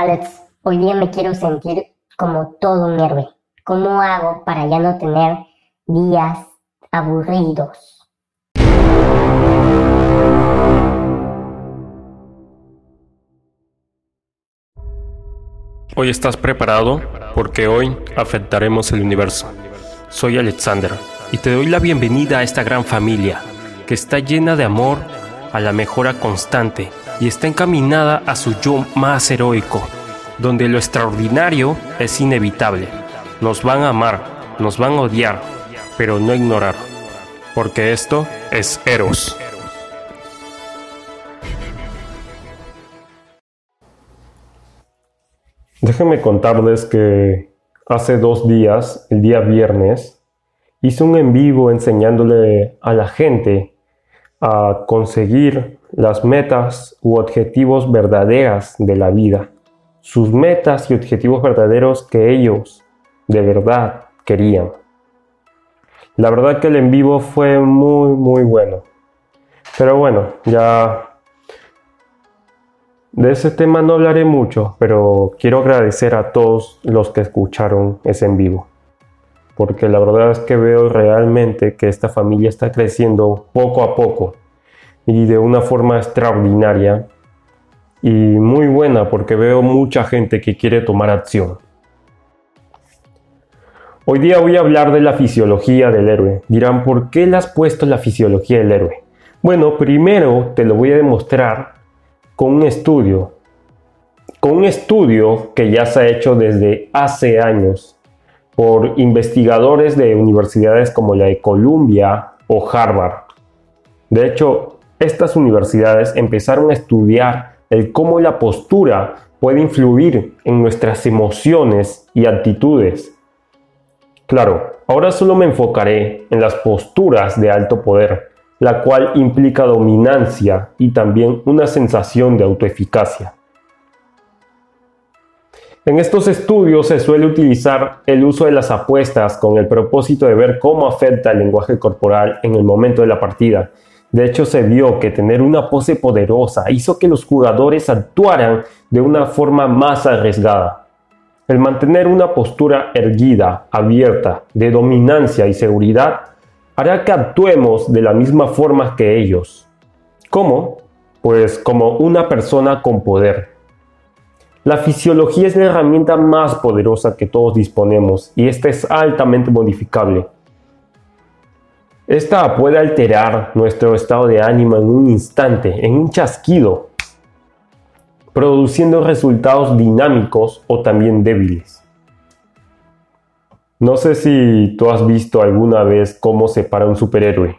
Alex, hoy día me quiero sentir como todo un héroe. ¿Cómo hago para ya no tener días aburridos? Hoy estás preparado porque hoy afectaremos el universo. Soy Alexander y te doy la bienvenida a esta gran familia que está llena de amor a la mejora constante y está encaminada a su yo más heroico, donde lo extraordinario es inevitable. Nos van a amar, nos van a odiar, pero no ignorar, porque esto es Eros. Déjenme contarles que hace dos días, el día viernes, hice un en vivo enseñándole a la gente a conseguir las metas u objetivos verdaderas de la vida, sus metas y objetivos verdaderos que ellos de verdad querían. La verdad que el en vivo fue muy muy bueno. Pero bueno, ya de ese tema no hablaré mucho, pero quiero agradecer a todos los que escucharon ese en vivo. Porque la verdad es que veo realmente que esta familia está creciendo poco a poco y de una forma extraordinaria y muy buena porque veo mucha gente que quiere tomar acción. Hoy día voy a hablar de la fisiología del héroe. Dirán, ¿por qué le has puesto la fisiología del héroe? Bueno, primero te lo voy a demostrar con un estudio. Con un estudio que ya se ha hecho desde hace años por investigadores de universidades como la de Columbia o Harvard. De hecho, estas universidades empezaron a estudiar el cómo la postura puede influir en nuestras emociones y actitudes. Claro, ahora solo me enfocaré en las posturas de alto poder, la cual implica dominancia y también una sensación de autoeficacia. En estos estudios se suele utilizar el uso de las apuestas con el propósito de ver cómo afecta el lenguaje corporal en el momento de la partida de hecho, se vio que tener una pose poderosa hizo que los jugadores actuaran de una forma más arriesgada. El mantener una postura erguida, abierta, de dominancia y seguridad, hará que actuemos de la misma forma que ellos. ¿Cómo? Pues como una persona con poder. La fisiología es la herramienta más poderosa que todos disponemos y esta es altamente modificable. Esta puede alterar nuestro estado de ánimo en un instante, en un chasquido, produciendo resultados dinámicos o también débiles. No sé si tú has visto alguna vez cómo se para un superhéroe.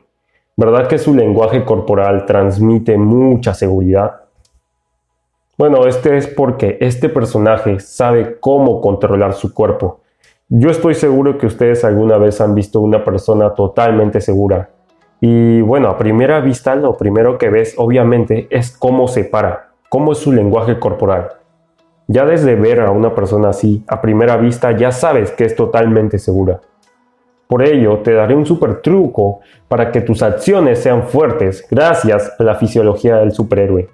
¿Verdad que su lenguaje corporal transmite mucha seguridad? Bueno, este es porque este personaje sabe cómo controlar su cuerpo yo estoy seguro que ustedes alguna vez han visto una persona totalmente segura. Y bueno, a primera vista lo primero que ves obviamente es cómo se para, cómo es su lenguaje corporal. Ya desde ver a una persona así, a primera vista ya sabes que es totalmente segura. Por ello, te daré un super truco para que tus acciones sean fuertes gracias a la fisiología del superhéroe.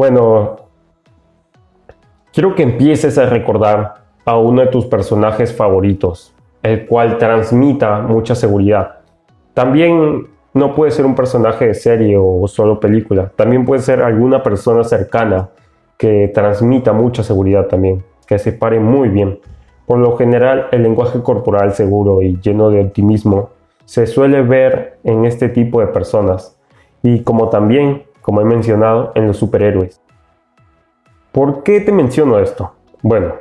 Bueno, quiero que empieces a recordar a uno de tus personajes favoritos, el cual transmita mucha seguridad. También no puede ser un personaje de serie o solo película, también puede ser alguna persona cercana que transmita mucha seguridad también, que se pare muy bien. Por lo general, el lenguaje corporal seguro y lleno de optimismo se suele ver en este tipo de personas y como también, como he mencionado, en los superhéroes. ¿Por qué te menciono esto? Bueno,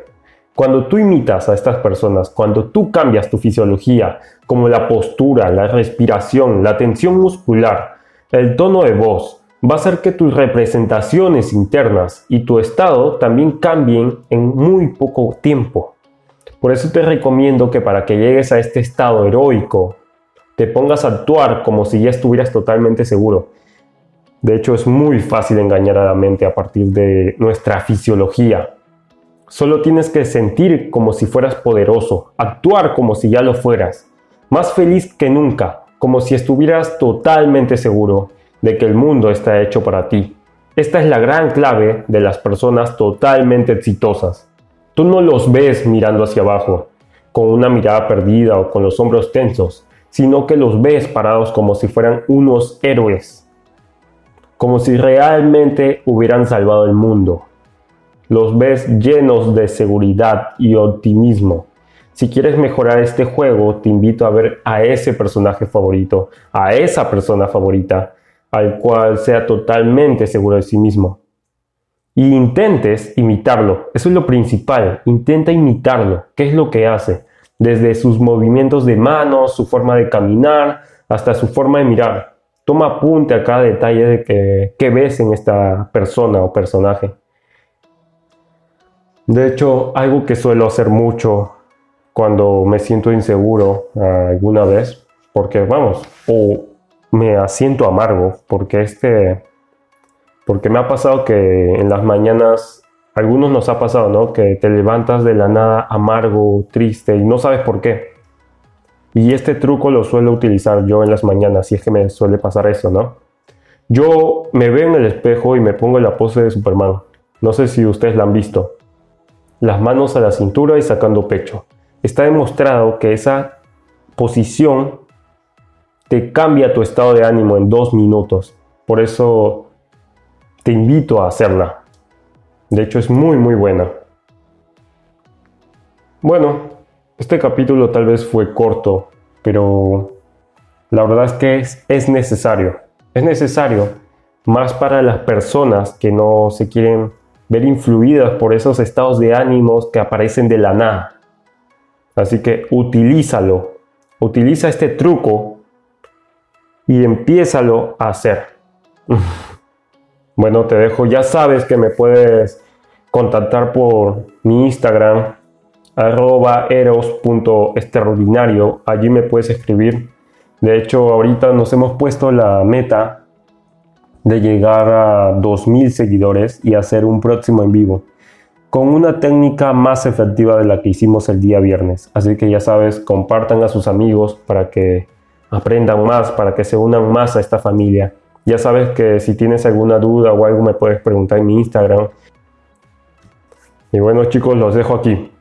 cuando tú imitas a estas personas, cuando tú cambias tu fisiología, como la postura, la respiración, la tensión muscular, el tono de voz, va a hacer que tus representaciones internas y tu estado también cambien en muy poco tiempo. Por eso te recomiendo que para que llegues a este estado heroico, te pongas a actuar como si ya estuvieras totalmente seguro. De hecho, es muy fácil engañar a la mente a partir de nuestra fisiología. Solo tienes que sentir como si fueras poderoso, actuar como si ya lo fueras, más feliz que nunca, como si estuvieras totalmente seguro de que el mundo está hecho para ti. Esta es la gran clave de las personas totalmente exitosas. Tú no los ves mirando hacia abajo, con una mirada perdida o con los hombros tensos, sino que los ves parados como si fueran unos héroes, como si realmente hubieran salvado el mundo. Los ves llenos de seguridad y optimismo. Si quieres mejorar este juego, te invito a ver a ese personaje favorito, a esa persona favorita, al cual sea totalmente seguro de sí mismo. Y intentes imitarlo. Eso es lo principal. Intenta imitarlo. ¿Qué es lo que hace? Desde sus movimientos de manos, su forma de caminar, hasta su forma de mirar. Toma apunte a cada detalle de que, ves en esta persona o personaje. De hecho, algo que suelo hacer mucho cuando me siento inseguro alguna vez, porque vamos, o me asiento amargo, porque este, porque me ha pasado que en las mañanas, algunos nos ha pasado, ¿no? Que te levantas de la nada amargo, triste y no sabes por qué. Y este truco lo suelo utilizar yo en las mañanas, si es que me suele pasar eso, ¿no? Yo me veo en el espejo y me pongo la pose de Superman. No sé si ustedes la han visto las manos a la cintura y sacando pecho. Está demostrado que esa posición te cambia tu estado de ánimo en dos minutos. Por eso te invito a hacerla. De hecho es muy muy buena. Bueno, este capítulo tal vez fue corto, pero la verdad es que es, es necesario. Es necesario más para las personas que no se quieren ver influidas por esos estados de ánimos que aparecen de la nada. Así que utilízalo, utiliza este truco y empiézalo a hacer. bueno, te dejo, ya sabes que me puedes contactar por mi Instagram, arroba eros.extraordinario, allí me puedes escribir. De hecho, ahorita nos hemos puesto la meta de llegar a 2.000 seguidores y hacer un próximo en vivo con una técnica más efectiva de la que hicimos el día viernes. Así que ya sabes, compartan a sus amigos para que aprendan más, para que se unan más a esta familia. Ya sabes que si tienes alguna duda o algo me puedes preguntar en mi Instagram. Y bueno chicos, los dejo aquí.